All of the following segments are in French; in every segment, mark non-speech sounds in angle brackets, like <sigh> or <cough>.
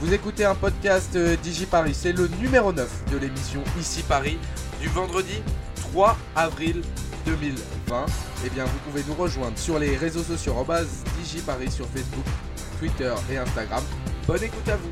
Vous écoutez un podcast euh, DigiParis, c'est le numéro 9 de l'émission Ici Paris du vendredi 3 avril 2020. Eh bien, vous pouvez nous rejoindre sur les réseaux sociaux en base DigiParis sur Facebook, Twitter et Instagram. Bonne écoute à vous.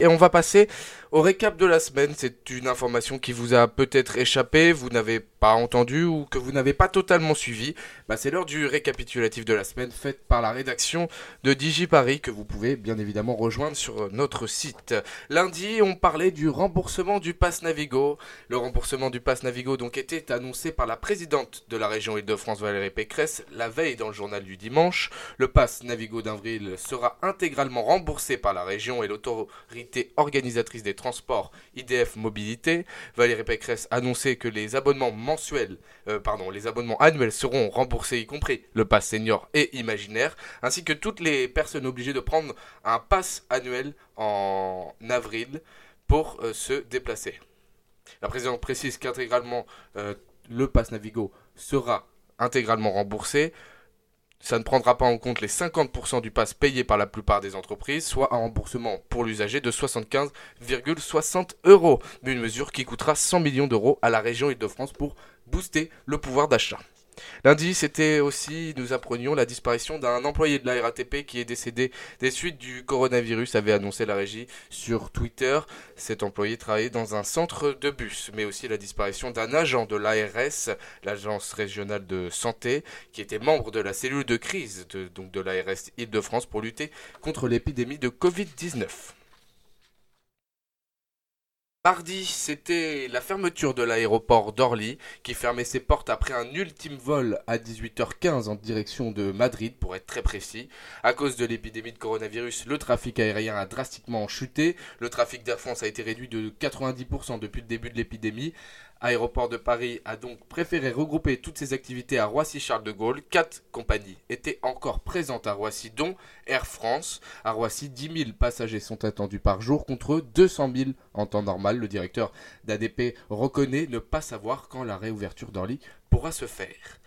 Et on va passer au récap de la semaine, c'est une information qui vous a peut-être échappé, vous n'avez pas entendu ou que vous n'avez pas totalement suivi. Bah, c'est l'heure du récapitulatif de la semaine faite par la rédaction de DigiParis que vous pouvez bien évidemment rejoindre sur notre site. Lundi, on parlait du remboursement du Pass Navigo. Le remboursement du Pass Navigo donc était annoncé par la présidente de la région Île-de-France Valérie Pécresse la veille dans le journal du dimanche. Le Pass Navigo d'Avril sera intégralement remboursé par la région et l'autorité organisatrice des transport IDF Mobilité, Valérie Pécresse a annoncé que les abonnements mensuels, euh, pardon, les abonnements annuels seront remboursés, y compris le pass senior et imaginaire, ainsi que toutes les personnes obligées de prendre un pass annuel en avril pour euh, se déplacer. La présidente précise qu'intégralement euh, le pass Navigo sera intégralement remboursé. Ça ne prendra pas en compte les 50% du pass payé par la plupart des entreprises, soit un remboursement pour l'usager de 75,60 euros. Une mesure qui coûtera 100 millions d'euros à la région Île-de-France pour booster le pouvoir d'achat. Lundi, c'était aussi, nous apprenions la disparition d'un employé de la RATP qui est décédé des suites du coronavirus, avait annoncé la régie sur Twitter. Cet employé travaillait dans un centre de bus, mais aussi la disparition d'un agent de l'ARS, l'agence régionale de santé, qui était membre de la cellule de crise de, de l'ARS Île-de-France pour lutter contre l'épidémie de Covid-19. Mardi, c'était la fermeture de l'aéroport d'Orly qui fermait ses portes après un ultime vol à 18h15 en direction de Madrid pour être très précis. À cause de l'épidémie de coronavirus, le trafic aérien a drastiquement chuté. Le trafic d'Air France a été réduit de 90% depuis le début de l'épidémie. Aéroport de Paris a donc préféré regrouper toutes ses activités à Roissy-Charles de Gaulle. Quatre compagnies étaient encore présentes à Roissy, dont Air France. À Roissy, 10 000 passagers sont attendus par jour contre 200 000 en temps normal. Le directeur d'ADP reconnaît ne pas savoir quand la réouverture d'Orly pourra se faire.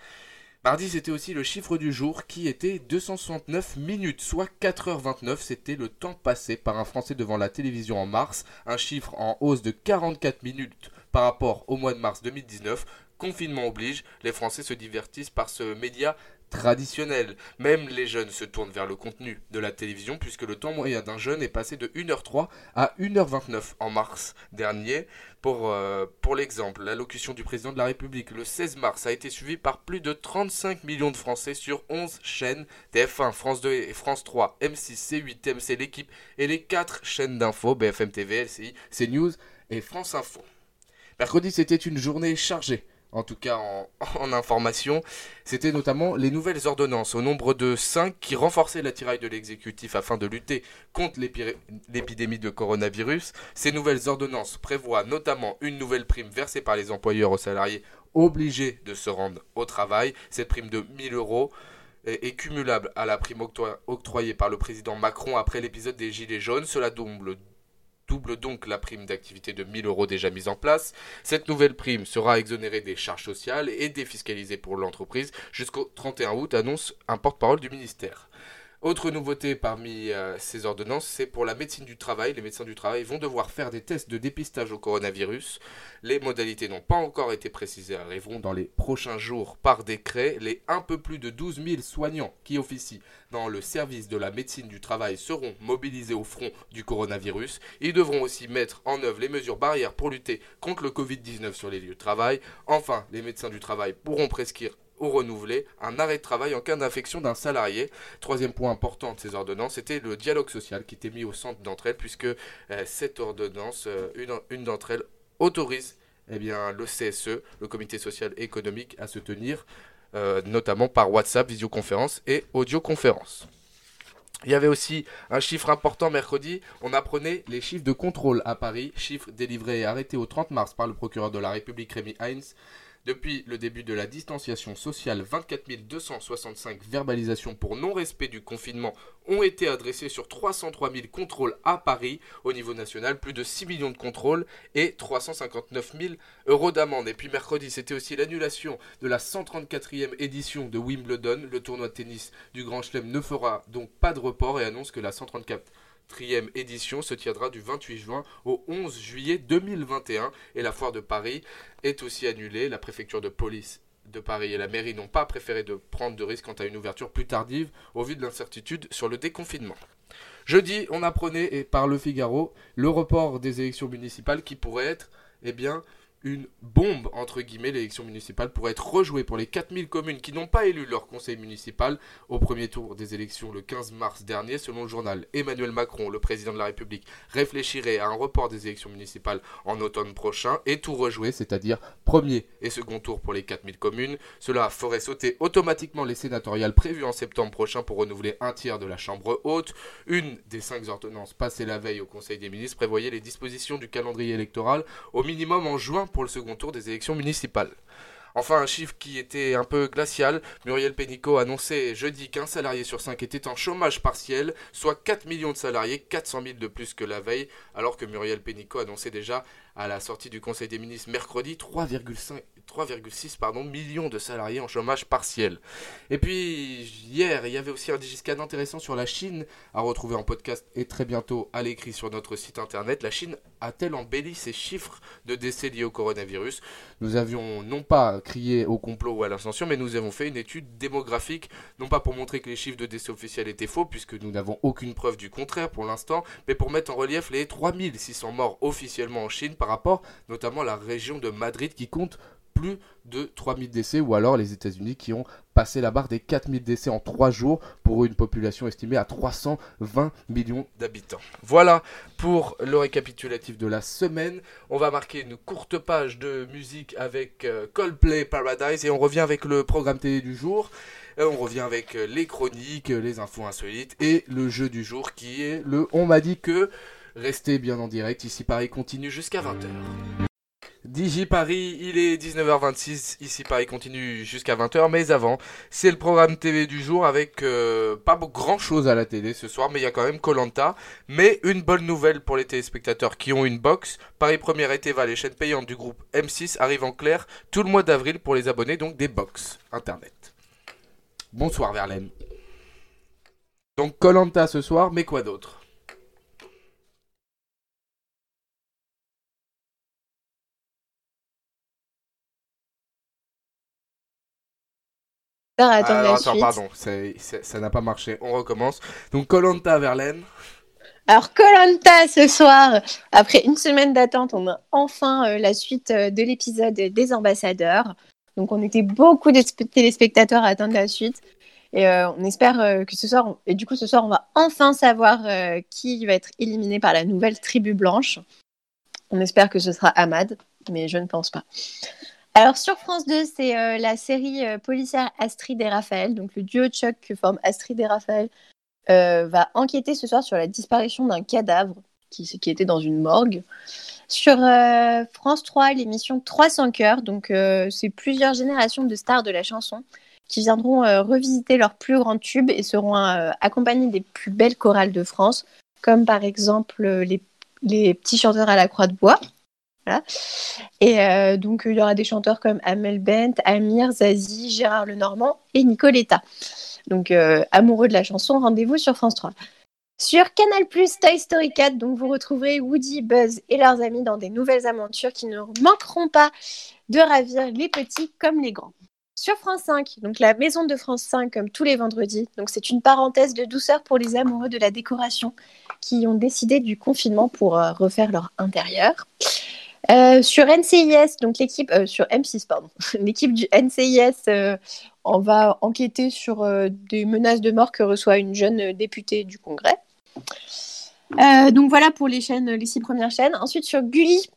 Mardi, c'était aussi le chiffre du jour qui était 269 minutes, soit 4h29. C'était le temps passé par un Français devant la télévision en mars, un chiffre en hausse de 44 minutes par rapport au mois de mars 2019. Confinement oblige, les Français se divertissent par ce média traditionnel. Même les jeunes se tournent vers le contenu de la télévision puisque le temps moyen d'un jeune est passé de 1h03 à 1h29 en mars dernier. Pour, euh, pour l'exemple, l'allocution du président de la République le 16 mars a été suivie par plus de 35 millions de Français sur 11 chaînes TF1, France 2 et France 3, M6, C8, TMC, l'équipe et les 4 chaînes d'info BFM TV, LCI, CNews et France Info. Mercredi, c'était une journée chargée en tout cas <laughs> en, information, c'était notamment les nouvelles ordonnances au nombre de 5 qui renforçaient l'attirail de l'exécutif afin de lutter contre l'épidémie de coronavirus. Ces nouvelles ordonnances prévoient notamment une nouvelle prime versée par les employeurs aux salariés obligés de se rendre au travail. Cette prime de 1000 euros est cumulable à la prime octroyée par le président Macron après l'épisode des Gilets jaunes. Cela double double donc la prime d'activité de 1000 euros déjà mise en place. Cette nouvelle prime sera exonérée des charges sociales et défiscalisée pour l'entreprise jusqu'au 31 août, annonce un porte-parole du ministère. Autre nouveauté parmi euh, ces ordonnances, c'est pour la médecine du travail. Les médecins du travail vont devoir faire des tests de dépistage au coronavirus. Les modalités n'ont pas encore été précisées, arriveront dans les prochains jours par décret. Les un peu plus de 12 000 soignants qui officient dans le service de la médecine du travail seront mobilisés au front du coronavirus. Ils devront aussi mettre en œuvre les mesures barrières pour lutter contre le Covid-19 sur les lieux de travail. Enfin, les médecins du travail pourront prescrire ou renouveler un arrêt de travail en cas d'infection d'un salarié. Troisième point important de ces ordonnances, c'était le dialogue social qui était mis au centre d'entre elles, puisque euh, cette ordonnance, euh, une, d'entre elles, autorise eh bien, le CSE, le Comité social et économique, à se tenir, euh, notamment par WhatsApp, visioconférence et audioconférence. Il y avait aussi un chiffre important mercredi, on apprenait les chiffres de contrôle à Paris, chiffres délivrés et arrêtés au 30 mars par le procureur de la République Rémi Heinz. Depuis le début de la distanciation sociale, 24 265 verbalisations pour non-respect du confinement ont été adressées sur 303 000 contrôles à Paris. Au niveau national, plus de 6 millions de contrôles et 359 000 euros d'amende. Et puis mercredi, c'était aussi l'annulation de la 134e édition de Wimbledon. Le tournoi de tennis du Grand Chelem ne fera donc pas de report et annonce que la 134 quatrième édition se tiendra du 28 juin au 11 juillet 2021 et la foire de Paris est aussi annulée. La préfecture de police de Paris et la mairie n'ont pas préféré de prendre de risques quant à une ouverture plus tardive au vu de l'incertitude sur le déconfinement. Jeudi, on apprenait par le Figaro le report des élections municipales qui pourrait être eh bien, une bombe, entre guillemets, l'élection municipale pourrait être rejouée pour les 4000 communes qui n'ont pas élu leur conseil municipal au premier tour des élections le 15 mars dernier. Selon le journal, Emmanuel Macron, le président de la République, réfléchirait à un report des élections municipales en automne prochain et tout rejouer, c'est-à-dire premier et second tour pour les 4000 communes. Cela ferait sauter automatiquement les sénatoriales prévues en septembre prochain pour renouveler un tiers de la Chambre haute. Une des cinq ordonnances passées la veille au Conseil des ministres prévoyait les dispositions du calendrier électoral au minimum en juin le second tour des élections municipales. Enfin, un chiffre qui était un peu glacial, Muriel Pénicaud annonçait jeudi qu'un salarié sur cinq était en chômage partiel, soit 4 millions de salariés, 400 000 de plus que la veille, alors que Muriel Pénicaud annonçait déjà à la sortie du Conseil des ministres mercredi 3,5 3,6 pardon, millions de salariés en chômage partiel. Et puis hier, il y avait aussi un digiscan intéressant sur la Chine à retrouver en podcast et très bientôt à l'écrit sur notre site internet. La Chine a-t-elle embelli ses chiffres de décès liés au coronavirus? Nous avions non pas crié au complot ou à l'ascension, mais nous avons fait une étude démographique, non pas pour montrer que les chiffres de décès officiels étaient faux, puisque nous n'avons aucune preuve du contraire pour l'instant, mais pour mettre en relief les 3600 morts officiellement en Chine rapport notamment la région de Madrid qui compte plus de 3000 décès, ou alors les États-Unis qui ont passé la barre des 4000 décès en 3 jours pour une population estimée à 320 millions d'habitants. Voilà pour le récapitulatif de la semaine. On va marquer une courte page de musique avec euh, Coldplay Paradise et on revient avec le programme télé du jour. Euh, on revient avec euh, les chroniques, les infos insolites et le jeu du jour qui est le On m'a dit que. Restez bien en direct, ici Paris continue jusqu'à 20h. Digi Paris, il est 19h26, ici Paris continue jusqu'à 20h, mais avant, c'est le programme TV du jour avec euh, pas grand chose à la télé ce soir, mais il y a quand même Colanta. Mais une bonne nouvelle pour les téléspectateurs qui ont une box, Paris Première et Teva, les chaînes payantes du groupe M6 arrivent en clair tout le mois d'avril pour les abonnés, donc des box internet. Bonsoir Verlaine. Donc Colanta ce soir, mais quoi d'autre? Alors, attends, pardon, ça n'a pas marché. On recommence. Donc, Colanta Verlaine. Alors, Colanta ce soir, après une semaine d'attente, on a enfin euh, la suite euh, de l'épisode des ambassadeurs. Donc, on était beaucoup de téléspectateurs à attendre la suite. Et euh, on espère que ce soir, et du coup, ce soir, on va enfin savoir qui va être éliminé par la nouvelle tribu blanche. On espère que ce sera Ahmad, mais je ne pense pas. Alors sur France 2, c'est euh, la série euh, policière Astrid et Raphaël. Donc le duo de choc que forment Astrid et Raphaël euh, va enquêter ce soir sur la disparition d'un cadavre qui, était dans une morgue. Sur France 3, l'émission 300 cœurs. Donc c'est plusieurs générations de stars de la chanson qui viendront revisiter leurs plus grands tubes et seront accompagnés des plus belles chorales de France, comme par exemple les petits chanteurs à la croix de bois. Et euh, donc, il y aura des chanteurs comme Amel Bent, Amir, Zazie, Gérard Lenormand et Nicoletta. Donc, euh, amoureux de la chanson, rendez-vous sur France 3. Sur Canal Toy Story 4, donc vous retrouverez Woody, Buzz et leurs amis dans des nouvelles aventures qui ne manqueront pas de ravir les petits comme les grands. Sur France 5, donc la maison de France 5 comme tous les vendredis, donc c'est une parenthèse de douceur pour les amoureux de la décoration qui ont décidé du confinement pour euh, refaire leur intérieur. Euh, sur NCIS, donc l'équipe euh, sur M6, pardon, <laughs> l'équipe du NCIS, euh, on va enquêter sur des menaces de mort que reçoit une jeune députée du Congrès. donc voilà pour les six premières chaînes. Ensuite sur Gulli,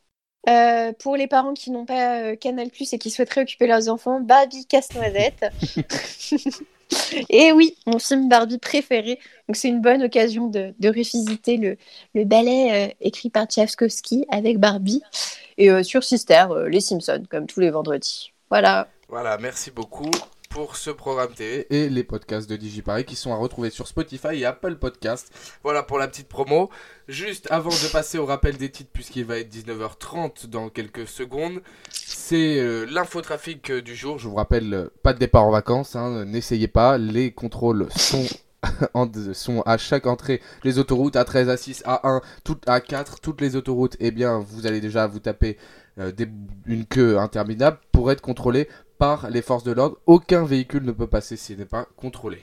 pour les parents qui n'ont pas Canal Plus et qui souhaiteraient occuper leurs enfants, Barbie casse-noisette. <laughs> et oui, mon film Barbie préféré. Donc c'est une bonne occasion de, revisiter le, le ballet écrit par Tchaikovsky avec Barbie et euh, sur Sister, euh, les Simpsons, comme tous les vendredis. Voilà. Voilà, merci beaucoup pour ce programme TV et les podcasts de DigiParis qui sont à retrouver sur Spotify et Apple Podcasts. Voilà pour la petite promo. Juste avant de passer au rappel des titres, puisqu'il va être 19h30 dans quelques secondes, c'est euh, l'infotrafic du jour. Je vous rappelle, pas de départ en vacances, hein, n'essayez pas, les contrôles sont <laughs> à chaque entrée des autoroutes A13, A6, A1, tout, A4, toutes les autoroutes, eh bien, vous allez déjà vous taper euh, une queue interminable pour être contrôlé par les forces de l'ordre. Aucun véhicule ne peut passer s'il n'est pas contrôlé.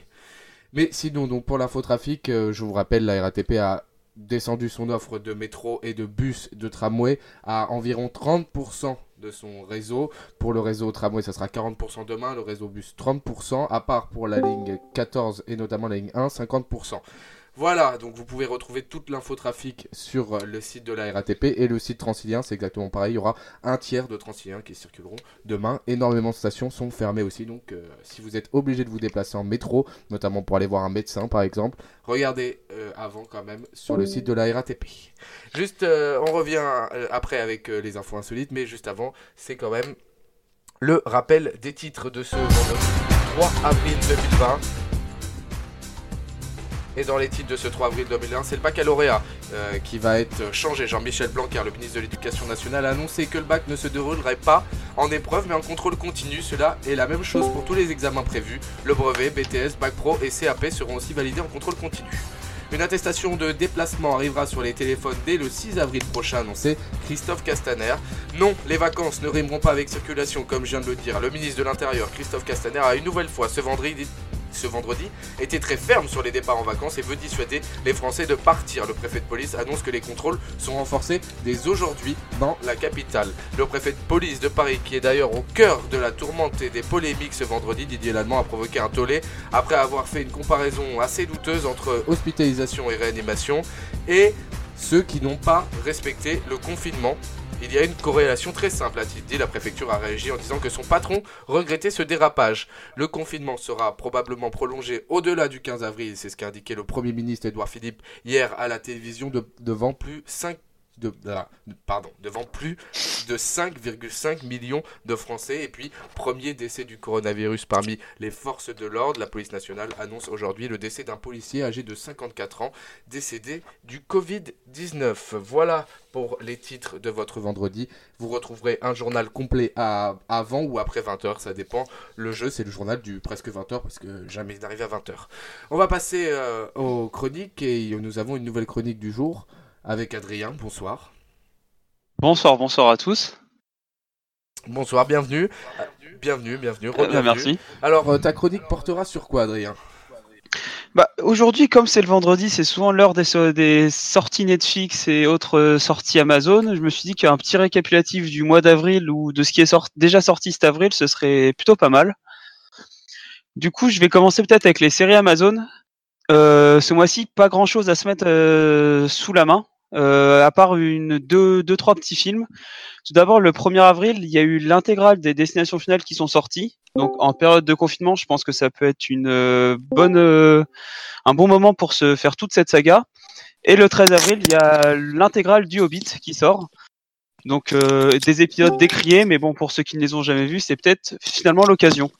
Mais sinon, donc pour l'infotrafic, euh, je vous rappelle, la RATP a descendu son offre de métro et de bus de tramway à environ 30% de son réseau. Pour le réseau tramway, ça sera 40% demain, le réseau bus 30%, à part pour la ligne 14 et notamment la ligne 1, 50%. Voilà, donc vous pouvez retrouver toute l'infotrafic sur euh, le site de la RATP et le site Transilien, c'est exactement pareil. Il y aura un tiers de Transiliens qui circuleront demain. Énormément de stations sont fermées aussi, donc euh, si vous êtes obligé de vous déplacer en métro, notamment pour aller voir un médecin par exemple, regardez euh, avant quand même sur le site de la RATP. Juste, on revient après avec les infos insolites, mais juste avant, c'est quand même le rappel des titres de ce vendredi 3 avril 2020. Et dans les titres de ce 3 avril 2001, c'est le baccalauréat euh, qui va être changé. Jean-Michel Blanquer, le ministre de l'Éducation nationale, a annoncé que le bac ne se déroulerait pas en épreuve mais en contrôle continu. Cela est la même chose pour tous les examens prévus. Le brevet, BTS, Bac Pro et CAP seront aussi validés en contrôle continu. Une attestation de déplacement arrivera sur les téléphones dès le 6 avril prochain, annoncé Christophe Castaner. Non, les vacances ne rimeront pas avec circulation, comme je viens de le dire. Le ministre de l'Intérieur, Christophe Castaner, a une nouvelle fois ce vendredi ce vendredi, était très ferme sur les départs en vacances et veut dissuader les Français de partir. Le préfet de police annonce que les contrôles sont renforcés dès aujourd'hui dans la capitale. Le préfet de police de Paris, qui est d'ailleurs au cœur de la tourmente et des polémiques ce vendredi, Didier Lallemand a provoqué un tollé après avoir fait une comparaison assez douteuse entre hospitalisation et réanimation et ceux qui n'ont pas respecté le confinement il y a une corrélation très simple, a-t-il dit. La préfecture a réagi en disant que son patron regrettait ce dérapage. Le confinement sera probablement prolongé au-delà du 15 avril, c'est ce qu'a indiqué le Premier ministre Édouard Philippe hier à la télévision devant plus 5 de, pardon, devant plus de 5,5 millions de Français. Et puis, premier décès du coronavirus parmi les forces de l'ordre. La police nationale annonce aujourd'hui le décès d'un policier âgé de 54 ans, décédé du Covid-19. Voilà pour les titres de votre vendredi. Vous retrouverez un journal complet à, avant ou après 20h, ça dépend. Le jeu, c'est le journal du presque 20h parce que jamais d'arriver à 20h. On va passer euh, aux chroniques et nous avons une nouvelle chronique du jour avec Adrien. Bonsoir. Bonsoir, bonsoir à tous. Bonsoir, bienvenue. Bienvenue, bienvenue. Euh, merci. Alors, euh, ta chronique portera sur quoi, Adrien? Bah, Aujourd'hui, comme c'est le vendredi, c'est souvent l'heure des, des, sorties Netflix et autres euh, sorties Amazon. Je me suis dit qu'un petit récapitulatif du mois d'avril ou de ce qui est déjà sorti cet avril, ce serait plutôt pas mal. Du coup, je vais commencer peut-être avec les séries Amazon. ce mois-ci, pas grand-chose à se mettre sous la main. Euh, à part une deux, deux, trois petits films. Tout d'abord, le 1er avril, il y a eu l'intégrale des destinations finales qui sont sorties. Donc, en période de confinement, je pense que ça peut être une euh, bonne, euh, un bon moment pour se faire toute cette saga. Et le 13 avril, il y a l'intégrale du Hobbit qui sort. Donc, des épisodes décriés, mais bon, pour ceux qui ne les ont jamais vus, c'est peut-être finalement l'occasion.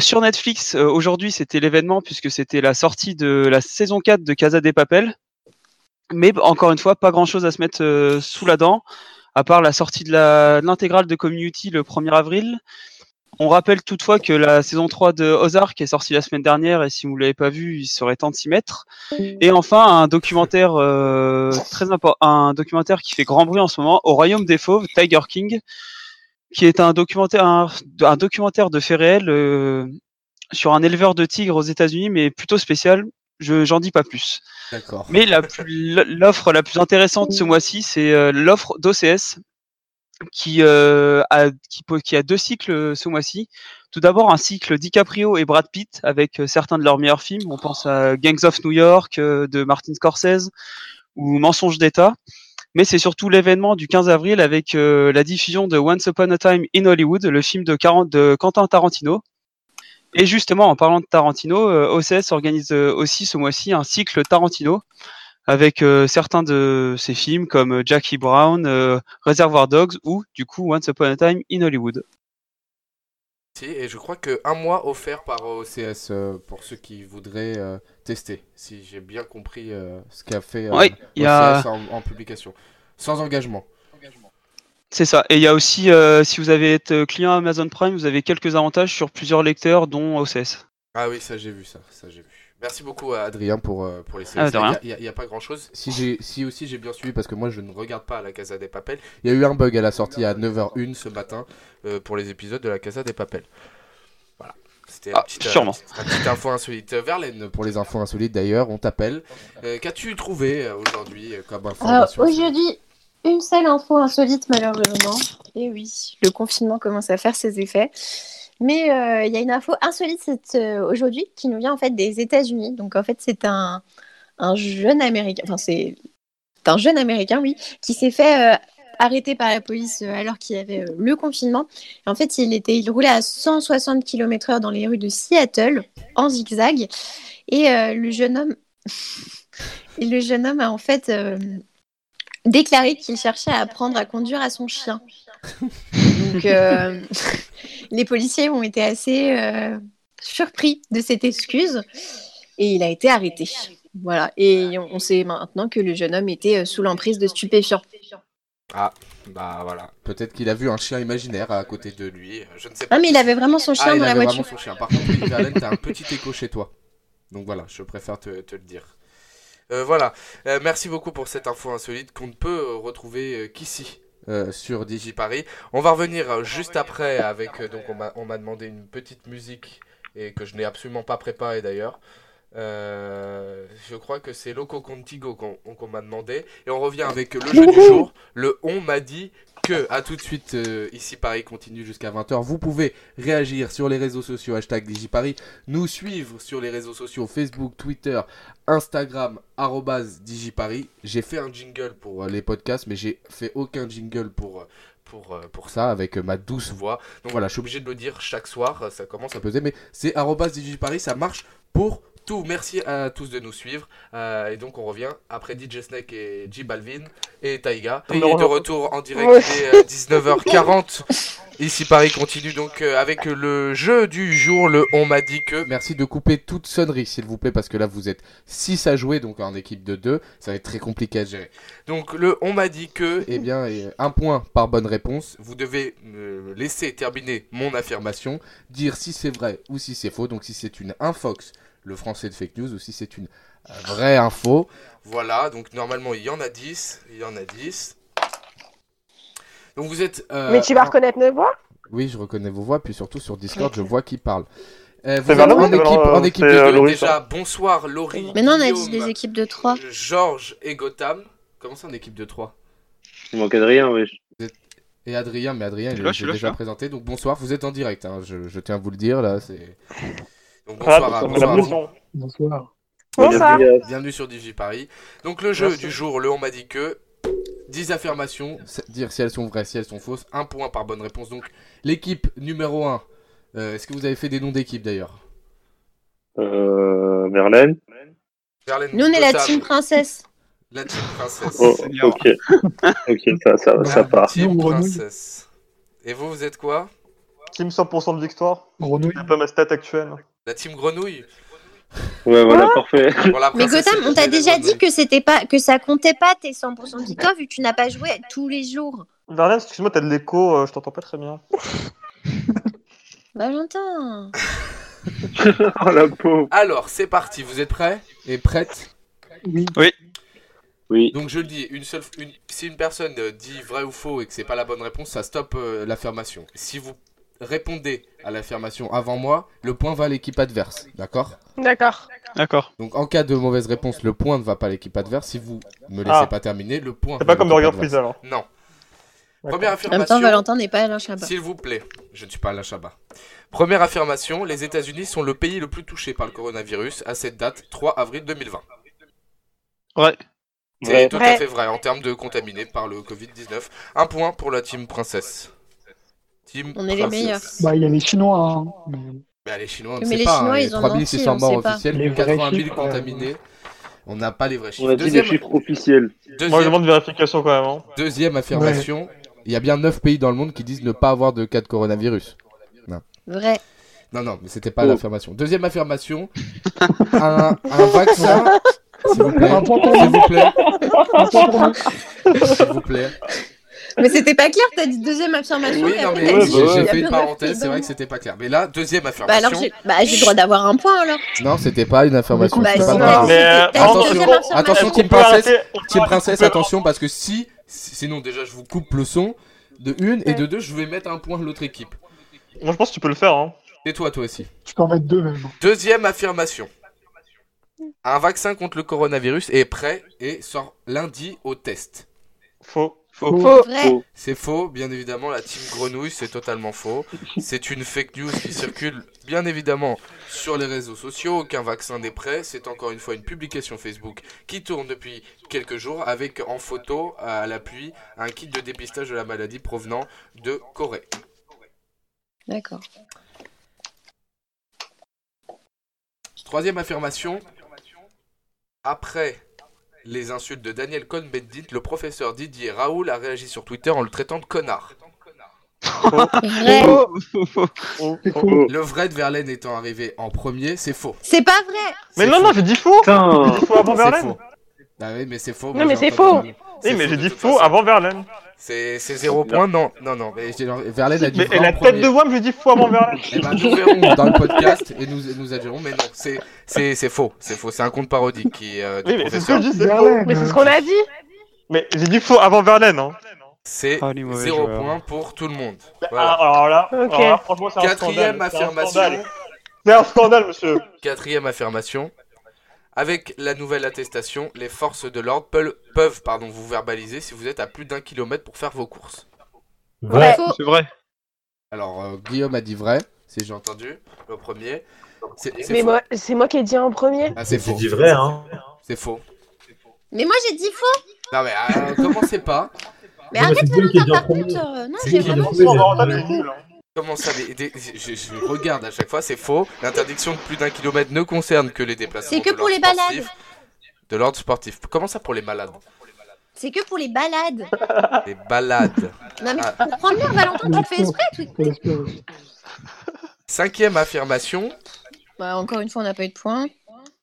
sur Netflix, aujourd'hui, c'était l'événement puisque c'était la sortie de la saison 4 de Casa des Papel, mais encore une fois, pas grand chose à se mettre euh, sous la dent, à part la sortie de l'intégrale de Community le 1er avril. On rappelle toutefois que la saison 3 de Ozark est sortie la semaine dernière et si vous ne l'avez pas vu, il serait temps de s'y mettre. Et enfin, un documentaire euh, très important, un documentaire qui fait grand bruit en ce moment, Au Royaume des Fauves, Tiger King, qui est un documentaire, un, documentaire de faits réels euh, sur un éleveur de tigres aux États-Unis, mais plutôt spécial. Je j'en dis pas plus. Mais l'offre la, plus intéressante ce mois-ci, c'est euh, l'offre d'OCS qui, euh, a, qui, a deux cycles ce mois-ci. Tout d'abord, un cycle DiCaprio et Brad Pitt avec euh, certains de leurs meilleurs films. On pense à Gangs of New York de Martin Scorsese ou Mensonge d'État. Mais c'est surtout l'événement du 15 avril avec la diffusion de Once Upon a Time in Hollywood, le film de, de Quentin Tarantino, et justement, en parlant de Tarantino, euh, OCS organise euh, aussi ce mois-ci un cycle Tarantino avec euh, certains de ses films comme Jackie Brown, Reservoir Dogs ou du coup Once Upon a Time in Hollywood. Et je crois qu'un mois offert par OCS pour ceux qui voudraient tester, si j'ai bien compris ce qu'a fait OCS en, publication, sans engagement. C'est ça. Et il y a aussi, euh, si vous avez été client Amazon Prime, vous avez quelques avantages sur plusieurs lecteurs, dont OCS. Ah oui, ça j'ai vu ça, ça j'ai vu. Merci beaucoup à Adrien pour, euh, pour les Ah, de rien. Il n'y a, pas grand chose. Si, j'ai, si aussi j'ai bien suivi, parce que moi je ne regarde pas la Casa des Papels, il y a eu un bug à la sortie à 9h01 ce matin euh, pour les épisodes de la Casa des Papels. Voilà. C'était Ah, un petit, euh, sûrement. un petit info insolite. Euh, Verlaine, pour les infos insolites d'ailleurs, on t'appelle. Euh, qu'as-tu trouvé euh, aujourd'hui euh, comme Alors, information? aujourd'hui, une seule info insolite, malheureusement. Et oui, le confinement commence à faire ses effets. Mais euh, il y a une info insolite euh, aujourd'hui qui nous vient en fait des États-Unis. Donc en fait, c'est un, un jeune américain, enfin c'est un jeune américain, oui, qui s'est fait euh, arrêter par la police alors qu'il y avait le confinement. En fait, il était, il roulait à 160 km/h dans les rues de Seattle en zigzag. Et le jeune homme, et <laughs> le jeune homme a en fait déclaré qu'il cherchait à apprendre à conduire à son chien. Donc, euh, <laughs> les policiers ont été assez euh, surpris de cette excuse et il a été arrêté. Voilà. Et on, on sait maintenant que le jeune homme était euh, sous l'emprise de stupéfiants. Bah voilà. Peut-être qu'il a vu un chien imaginaire à côté de lui. Je ne sais pas. Ah, mais il avait vraiment son chien Ah, il dans la avait voiture. vraiment son chien. Par contre, Verlaine, t'as un petit écho chez toi. Donc voilà, je préfère te, te le dire. Euh, voilà, Euh, merci beaucoup pour cette info insolite qu'on ne peut euh, retrouver qu'ici. euh, sur DigiParis. On va revenir juste après avec donc on m'a demandé une petite musique et que je n'ai absolument pas préparée d'ailleurs. Euh, je crois que c'est Loco Contigo qu'on qu'on m'a demandé et on revient avec le jeu du jour. Le on m'a dit que à tout de suite euh, ici Paris continue jusqu'à 20h. Vous pouvez réagir sur les réseaux sociaux hashtag DigiParis, nous suivre sur les réseaux sociaux Facebook, Twitter, Instagram DigiParis. J'ai fait un jingle pour euh, les podcasts mais j'ai fait aucun jingle pour euh, pour, pour ça avec ma douce voix. Donc voilà, je suis obligé de le dire chaque soir, ça commence à peser mais c'est DigiParis, ça marche pour tout. Merci à tous de nous suivre. Et donc on revient après DJ Snake et J Balvin et Taiga. Et il est de retour en direct, Ouais. il est euh, 19h40. <laughs> Ici Paris continue donc euh, avec le jeu du jour, le on m'a dit que. Merci de couper toute sonnerie s'il vous plaît parce que là vous êtes 6 à jouer donc en équipe de 2, ça va être très compliqué à gérer. Donc le on m'a dit que, eh bien euh, un point par bonne réponse. Vous devez me laisser terminer mon affirmation, dire si c'est vrai ou si c'est faux. Donc si c'est une infox, le français de fake news, ou si c'est une vraie info. Voilà, donc normalement il y en a 10, il y en a 10. Donc vous êtes... euh, Mais tu vas en- reconnaître mes voix? Oui, je reconnais vos voix, puis surtout sur Discord, je vois qui parle. Euh, vous êtes en équipe, en de deux. Loris, Déjà, bonsoir Laurie. Maintenant, on a dit des équipes de 3. Georges et Gotham. Comment ça en équipe de 3 Il manquait de rien, oui. Et Adrien, mais Adrien, Je il est déjà là. présenté. Donc bonsoir, vous êtes en direct, hein, je, je tiens à vous le dire, là, c'est... Donc Ah, bonsoir, fait bonsoir. Bonsoir. Bonsoir. Bienvenue sur DigiParis. Donc le jeu Merci. du jour, le on m'a dit que 10 affirmations, dire si elles sont vraies, si elles sont fausses, un point par bonne réponse. Donc l'équipe numéro 1, est-ce que vous avez fait des noms d'équipe d'ailleurs? Euh, Verlaine. Verlaine, Nous, on est la team princesse. La team princesse. Oh, ok. ok, ça, ça, ça part. Team princesse. Et vous, vous êtes quoi? Team 100% de victoire. Grenouille. C'est un peu ma stat actuelle. La team grenouille Ouais, voilà, parfait. Pour la Mais Gotham, on t'a déjà dit que c'était pas que ça comptait pas tes 100% de victoire vu que tu n'as pas joué tous les jours. Verlaine, excuse-moi, t'as de l'écho, euh, je t'entends pas très bien. <laughs> Bah j'entends. <laughs> oh la pauvre. Alors, c'est parti, vous êtes prêts Et prêtes? Oui. Oui. Donc je le dis, une seule, une, si une personne dit vrai ou faux et que c'est pas la bonne réponse, ça stoppe euh, l'affirmation. Si vous répondez à l'affirmation avant moi, le point va à l'équipe adverse, d'accord? D'accord. D'accord. Donc en cas de mauvaise réponse, le point ne va pas à l'équipe adverse. Si vous me laissez Ah. pas terminer, le point. C'est va pas à comme l'équipe adverse. Freeze alors. Non. D'accord. Première En même temps, affirmation. Valentin n'est pas Alain Chabat. S'il vous plaît, je ne suis pas Alain Chabat. Première affirmation, les États-Unis sont le pays le plus touché par le coronavirus à cette date, 3 avril 2020. Ouais. C'est Vrai. tout à Vrai. fait vrai en termes de contaminés par le Covid-19. Un point pour la team princesse. Team On est les meilleurs. Bah, il y a les Chinois. Hein. Mais- les Chinois, on ne Mais sait les pas. Chinois, hein, ils ont 3600 menti, on morts officiels, Les vrais 80 000 chiffres, euh, contaminés. On n'a pas les vrais On chiffres. a dit les Deuxième, chiffres officiels. Moi, je deuxième, demande vérification quand même. Hein. deuxième affirmation. Il y a bien 9 pays dans le monde qui disent ne pas avoir de cas de coronavirus. Vrai. Non, non, mais c'était pas Oh. l'affirmation. Deuxième affirmation. <laughs> un, un vaccin. <laughs> S'il vous plaît. Un point pour S'il vous plaît. Un point pour nous. S'il vous plaît. Mais c'était pas clair, t'as dit deuxième affirmation. Oui, non, mais ouais, j'ai bah j'ai fait une parenthèse, c'est vrai que c'était pas clair. Mais là, deuxième Bah affirmation. alors, j'ai bah, j'ai le droit d'avoir un point alors. Non, c'était pas une affirmation. Bah, Bah, pas. Mais, euh, attention, attention, Team Princesse, Team Princesse, attention, parce que si, si- sinon déjà je vous coupe le son de une et de deux, je vais mettre un point de l'autre équipe. Moi, je pense que tu peux le faire. Hein. Et toi, toi aussi. Tu peux en mettre deux même. Deuxième affirmation. Un vaccin contre le coronavirus est prêt et sort lundi au test. Faux. Faux. Vrai. Faux. C'est faux, bien évidemment, la team grenouille, c'est totalement faux. <laughs> C'est une fake news qui circule, bien évidemment, sur les réseaux sociaux. Aucun vaccin n'est prêt. C'est encore une fois une publication Facebook qui tourne depuis quelques jours avec en photo à l'appui un kit de dépistage de la maladie provenant de Corée. D'accord. Troisième affirmation. Après les insultes de Daniel Cohn-Bendit, le professeur Didier Raoul a réagi sur Twitter en le traitant de connard. Le vrai de Verlaine étant arrivé en premier, c'est faux. C'est pas vrai. Mais non, faux. non, j'ai dit faux. Putain. J'ai dit faux avant C'est Verlaine. faux. Ah oui, mais c'est faux. Non, mais c'est faux. Oui, mais j'ai dit faux avant Verlaine. C'est c'est zéro point, non, non, non. Mais j'ai- Verlaine a dit Mais la premier. tête de Wam, j'ai dit faux avant Verlaine. Eh ben, nous verrons dans le podcast et nous, nous adjurons, mais non, c'est c'est c'est faux, c'est faux, c'est un compte parodique qui euh, Oui, mais c'est ce que je dis, c'est faux. Verlaine. Mais c'est ce qu'on a dit. Mais j'ai dit faux avant Verlaine. Hein. C'est Ah, mauvais zéro point pour tout le monde. Ah, Voilà. alors là, Ok. alors là, franchement, c'est un Quatrième scandale. Affirmation. scandale. C'est un scandale, monsieur. Quatrième affirmation. Avec la nouvelle attestation, les forces de l'ordre peuvent, peuvent pardon, vous verbaliser si vous êtes à plus d'un kilomètre pour faire vos courses. Vrai. Faux. C'est vrai. Alors, euh, Guillaume a dit vrai, si j'ai entendu, le premier. C'est c'est Mais faux. moi, c'est moi qui ai dit en premier. Ah, c'est faux. dit vrai, hein. C'est faux. Mais moi j'ai dit faux. Non, mais euh, commencez pas. Mais arrête c'est Guillaume qui a dit en par premier. contre. euh, non, j'ai vraiment. Comment ça des- je, je regarde à chaque fois, c'est faux. L'interdiction de plus d'un kilomètre ne concerne que les déplacements. C'est que de pour les sportif. De l'ordre sportif. Comment ça pour les malades C'est que pour les balades. <laughs> Les balades. Non mais Ah. pour prendre l'air, Valentin, tu le fais exprès. tu-. Cinquième affirmation. Bah, encore une fois, on n'a pas eu de points.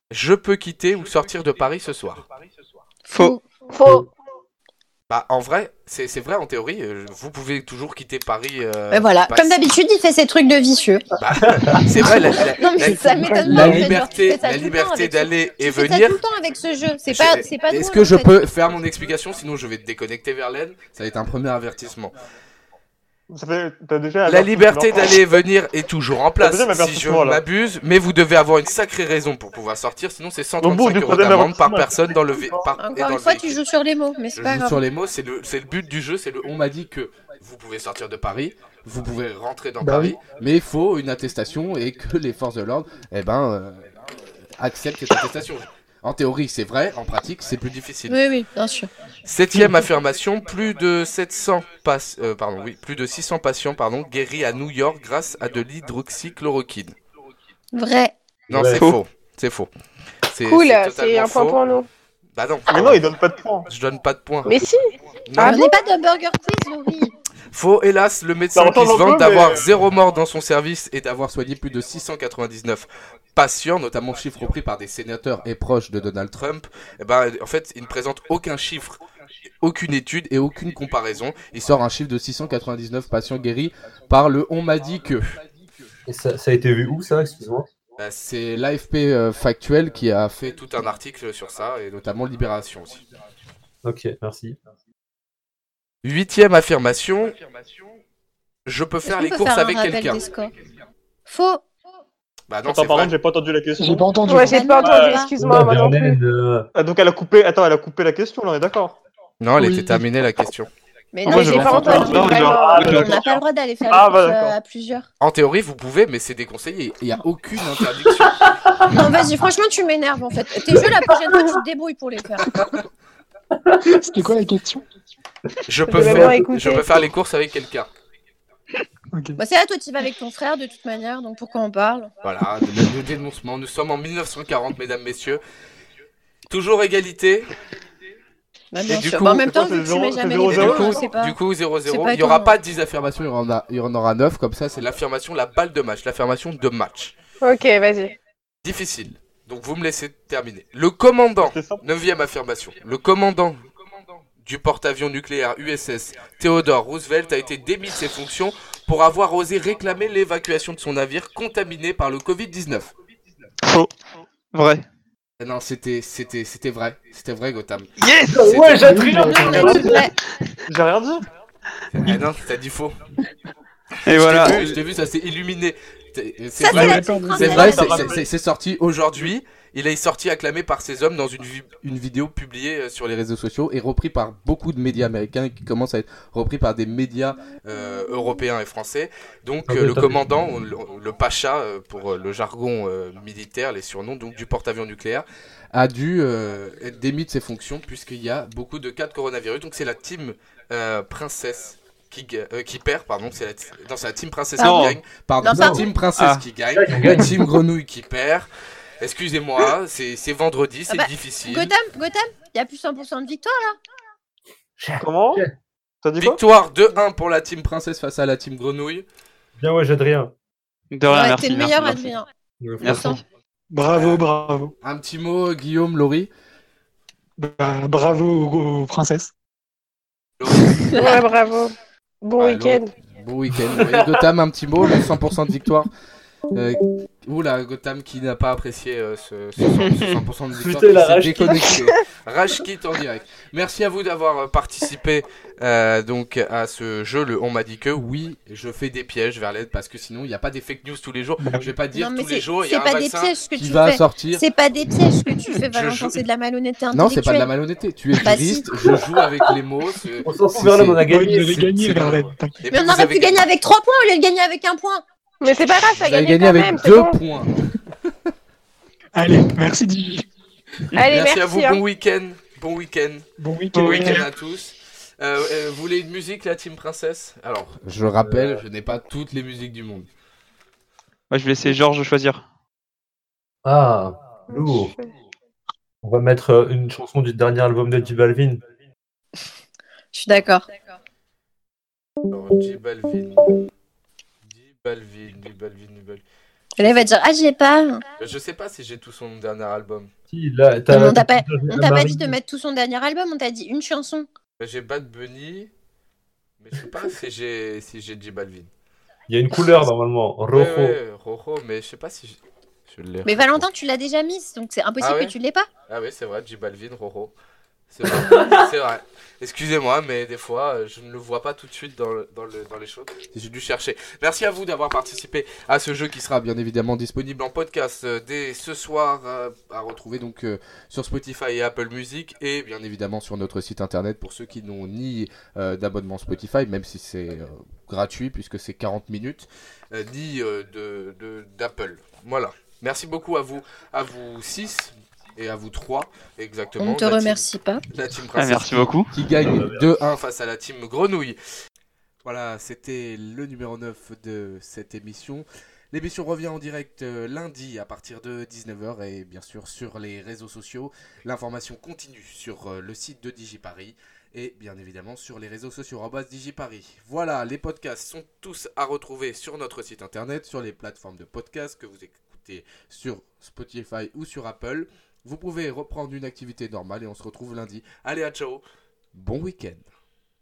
Je peux quitter ou sortir de Paris ce soir. Faux. Faux. Bah en vrai, c'est c'est vrai en théorie. euh, Vous pouvez toujours quitter Paris. euh, Bah, voilà, pas- comme d'habitude, il fait ses trucs de vicieux. bah, <laughs> c'est vrai. La, la- Non mais la- ça m'étonne la pas. en fait, genre, tu liberté, la tout liberté d'aller et venir. tout le temps avec ce jeu. C'est Je- pas, c'est pas Est-ce que en je fait. peux faire mon explication? Sinon, je vais te déconnecter Verlaine. Ça va être un premier avertissement. Ça fait, t'as déjà La liberté d'aller et venir est toujours en place, si je m'abuse, mais vous devez avoir une sacrée raison pour pouvoir sortir, sinon c'est Au bout 135 du euros d'amende par personne dans le par- et Encore dans une le fois, tu joues sur les mots, mais c'est Je pas joue grave. sur les mots, c'est le, c'est le but du jeu, c'est le on m'a dit que vous pouvez sortir de Paris, vous pouvez rentrer dans Bah Paris, mais il faut une attestation et que les forces de l'ordre eh ben, euh, acceptent cette attestation. En théorie, c'est vrai, en pratique, c'est plus difficile. Oui, oui, bien sûr. Septième affirmation, plus de 700 pas- euh, pardon, oui, plus de 600 patients pardon, guéris à New York grâce à de l'hydroxychloroquine. Vrai. Non, Ouais. c'est Faux. faux. C'est faux. C'est Cool, c'est un point faux. pour nous. Bah non. Mais non, il donne pas de points. Je donne pas de points. Mais si. Non. Ah on n'est pas de Burger Quiz, Laurie. Faux, hélas, le médecin Ça qui se vante d'avoir mais- zéro mort dans son service et d'avoir soigné plus de 699 patients, notamment chiffre repris par des sénateurs et proches de Donald Trump, eh ben, en fait, il ne présente aucun chiffre, aucune étude et aucune comparaison. Il sort un chiffre de 699 patients guéris par le on m'a dit que. Et ça, ça a été vu où, ça Excuse-moi? Bah, C'est l'AFP euh, Factuel qui a fait tout un article sur ça, et notamment Libération aussi. Ok, merci. Huitième affirmation, je peux faire les peut courses faire un avec rappel quelqu'un. des scores Faux. Bah non, Attends, c'est par vrai. contre, j'ai pas entendu la question. J'ai pas entendu. Ouais, j'ai pas entendu, excuse-moi, moi non plus. Verlaine, euh, Ah, donc elle a coupé. Attends, elle a coupé la question, là, on est d'accord. Non, elle Oui. était terminée la question. Mais Ah, non, moi, j'ai j'ai pas pas entendu. entendu. Non, vraiment. genre, ah, on n'a pas le droit d'aller faire Ah, les bah, courses, euh, d'accord. à plusieurs. En théorie, vous pouvez, mais c'est déconseillé. Il n'y a aucune interdiction. <laughs> Non, vas-y, franchement, tu m'énerves en fait. Tes <laughs> jeux, la prochaine fois, tu te débrouilles pour les faire. C'était quoi la question? Je peux, faire, je peux faire les courses avec quelqu'un. Bah, c'est là, toi, tu vas avec ton frère de toute manière, donc pourquoi on parle? Voilà, le, le dénoncement. Nous sommes en 1940, mesdames, messieurs. Toujours égalité. bah, Bien du sûr. coup, Bah, en même temps, vu que tu zéro- mets jamais zéro les Et du zéro, pas. du coup 0-0. C'est pas Il n'y aura pas 10 affirmations, il y en, a, il y en aura 9. Comme ça, c'est l'affirmation, la balle de match. L'affirmation de match. Ok, vas-y. Difficile. Donc, vous me laissez terminer. Le commandant, C'est simple. neuvième affirmation. Le commandant du porte-avions nucléaire USS Theodore Roosevelt a été démis de ses fonctions pour avoir osé réclamer l'évacuation de son navire contaminé par le Covid-19 Faux. Vrai. Eh Non, c'était c'était c'était vrai. C'était vrai Gotham. Yes Ouais, vrai. J'ai rien dit. Eh non, t'as dit faux. Et voilà. Je t'ai vu, je t'ai vu, ça s'est illuminé. C'est vrai. c'est sorti aujourd'hui. Il est sorti acclamé par ses hommes dans une, vi- une vidéo publiée euh, sur les réseaux sociaux et repris par beaucoup de médias américains et qui commence à être repris par des médias euh, européens et français. Donc Ah euh, le commandant, le, le pacha pour le jargon euh, militaire, les surnoms donc du porte-avions nucléaire, a dû euh, être démis de ses fonctions puisqu'il y a beaucoup de cas de coronavirus. Donc c'est la team euh, princesse. Qui, euh, qui perd, pardon, c'est la, non, c'est la team princesse qui gagne. Pardon, Non, la team princesse Ah. qui gagne. La gagne. team grenouille qui perd. Excusez-moi, c'est c'est vendredi, c'est bah, difficile. Gotham, Gotham, il y a plus 100% de victoire là. Comment? Dit Victoire 2-1 pour la team princesse face à la team grenouille. Bien, ouais, j'adrien. De rien, ouais, merci. t'es le meilleur, merci. Adrien. Merci. Bravo, bravo. Un petit mot, Guillaume, Laurie? Bah, bravo aux, aux princesses. Ouais, bravo. Bon Ah, week-end. Bon week-end. Gotham, un petit mot, le 100% de victoire. Euh, oula, Gotham qui n'a pas apprécié euh, ce, ce 100%, ce 100% de <laughs> victoire. Putain, qui la s'est déconnecté. Rage en direct. Merci à vous d'avoir euh, participé euh, donc à ce jeu. Le on m'a dit que oui, je fais des pièges vers l'aide parce que sinon il n'y a pas des fake news tous les jours. Bah. Je vais pas dire Non, tous les jours il y c'est a un pas des pièges que qui tu va fais. sortir. C'est pas des pièges que tu fais, <laughs> Valentin, joue- c'est de la malhonnêteté Non, c'est pas de la intellectuelle. malhonnêteté. Tu es Bah, juriste, je joue avec les mots. On s'en fout, Verlaine, c'est- on a gagné. Mais on aurait pu gagner avec 3 points au lieu de gagner avec un point. Mais c'est pas grave, avez gagne gagné quand avec même. deux bon. points. <laughs> Allez, merci Digi. Allez, merci, merci. à vous. hein. Bon week-end. Bon week-end. Bon week-end. Bon week-end à tous. Euh, euh, vous voulez une musique, la team princesse? Alors, je rappelle, je n'ai pas toutes les musiques du monde. Moi, je vais laisser Georges choisir. Ah, lourd. On va mettre euh, une chanson du dernier album de J Balvin. Je suis d'accord. Alors, J Balvin. Balvin, J Balvin, J Balvin. Et là, il va dire Ah, je l'ai pas. Je sais pas si j'ai tout son dernier album. Si, là, Non, mais on t'a pas- t'as- On t'a pas dit de mettre tout son dernier album, on t'a dit une chanson. Euh, J'ai Bad Bunny, mais je sais pas si j'ai si j'ai J Balvin. Il y a une couleur normalement, rojo. Ouais, ouais, Rojo, mais je sais pas si je, je l'ai. Mais Valentin, tu l'as déjà mise, donc c'est impossible Ah ouais que tu l'aies pas. Ah oui, c'est vrai, J Balvin, Rojo. C'est vrai. <laughs> c'est vrai. Excusez-moi, mais des fois, euh, je ne le vois pas tout de suite dans, le- dans, le- dans les choses. J'ai dû chercher. Merci à vous d'avoir participé à ce jeu qui sera bien évidemment disponible en podcast euh, dès ce soir euh, à retrouver donc euh, sur Spotify et Apple Music et bien évidemment sur notre site internet pour ceux qui n'ont ni euh, d'abonnement Spotify, même si c'est gratuit puisque c'est 40 minutes, ni euh, de- de- d'Apple. Voilà. Merci beaucoup à vous, à vous 6 et à vous 3 exactement. On ne te La team- remercie pas. la team Ah, princesse merci qui- beaucoup. qui gagne 2-1 face à la team Grenouille. Voilà, c'était le numéro 9 de cette émission. L'émission revient en direct euh, lundi à partir de 19h et bien sûr sur les réseaux sociaux. L'information continue sur euh, le site de DigiParis et bien évidemment sur les réseaux sociaux arobase DigiParis. Voilà, les podcasts sont tous à retrouver sur notre site internet, sur les plateformes de podcasts que vous écoutez sur Spotify ou sur Apple. Vous pouvez reprendre une activité normale et on se retrouve lundi. Allez, à ciao Bon week-end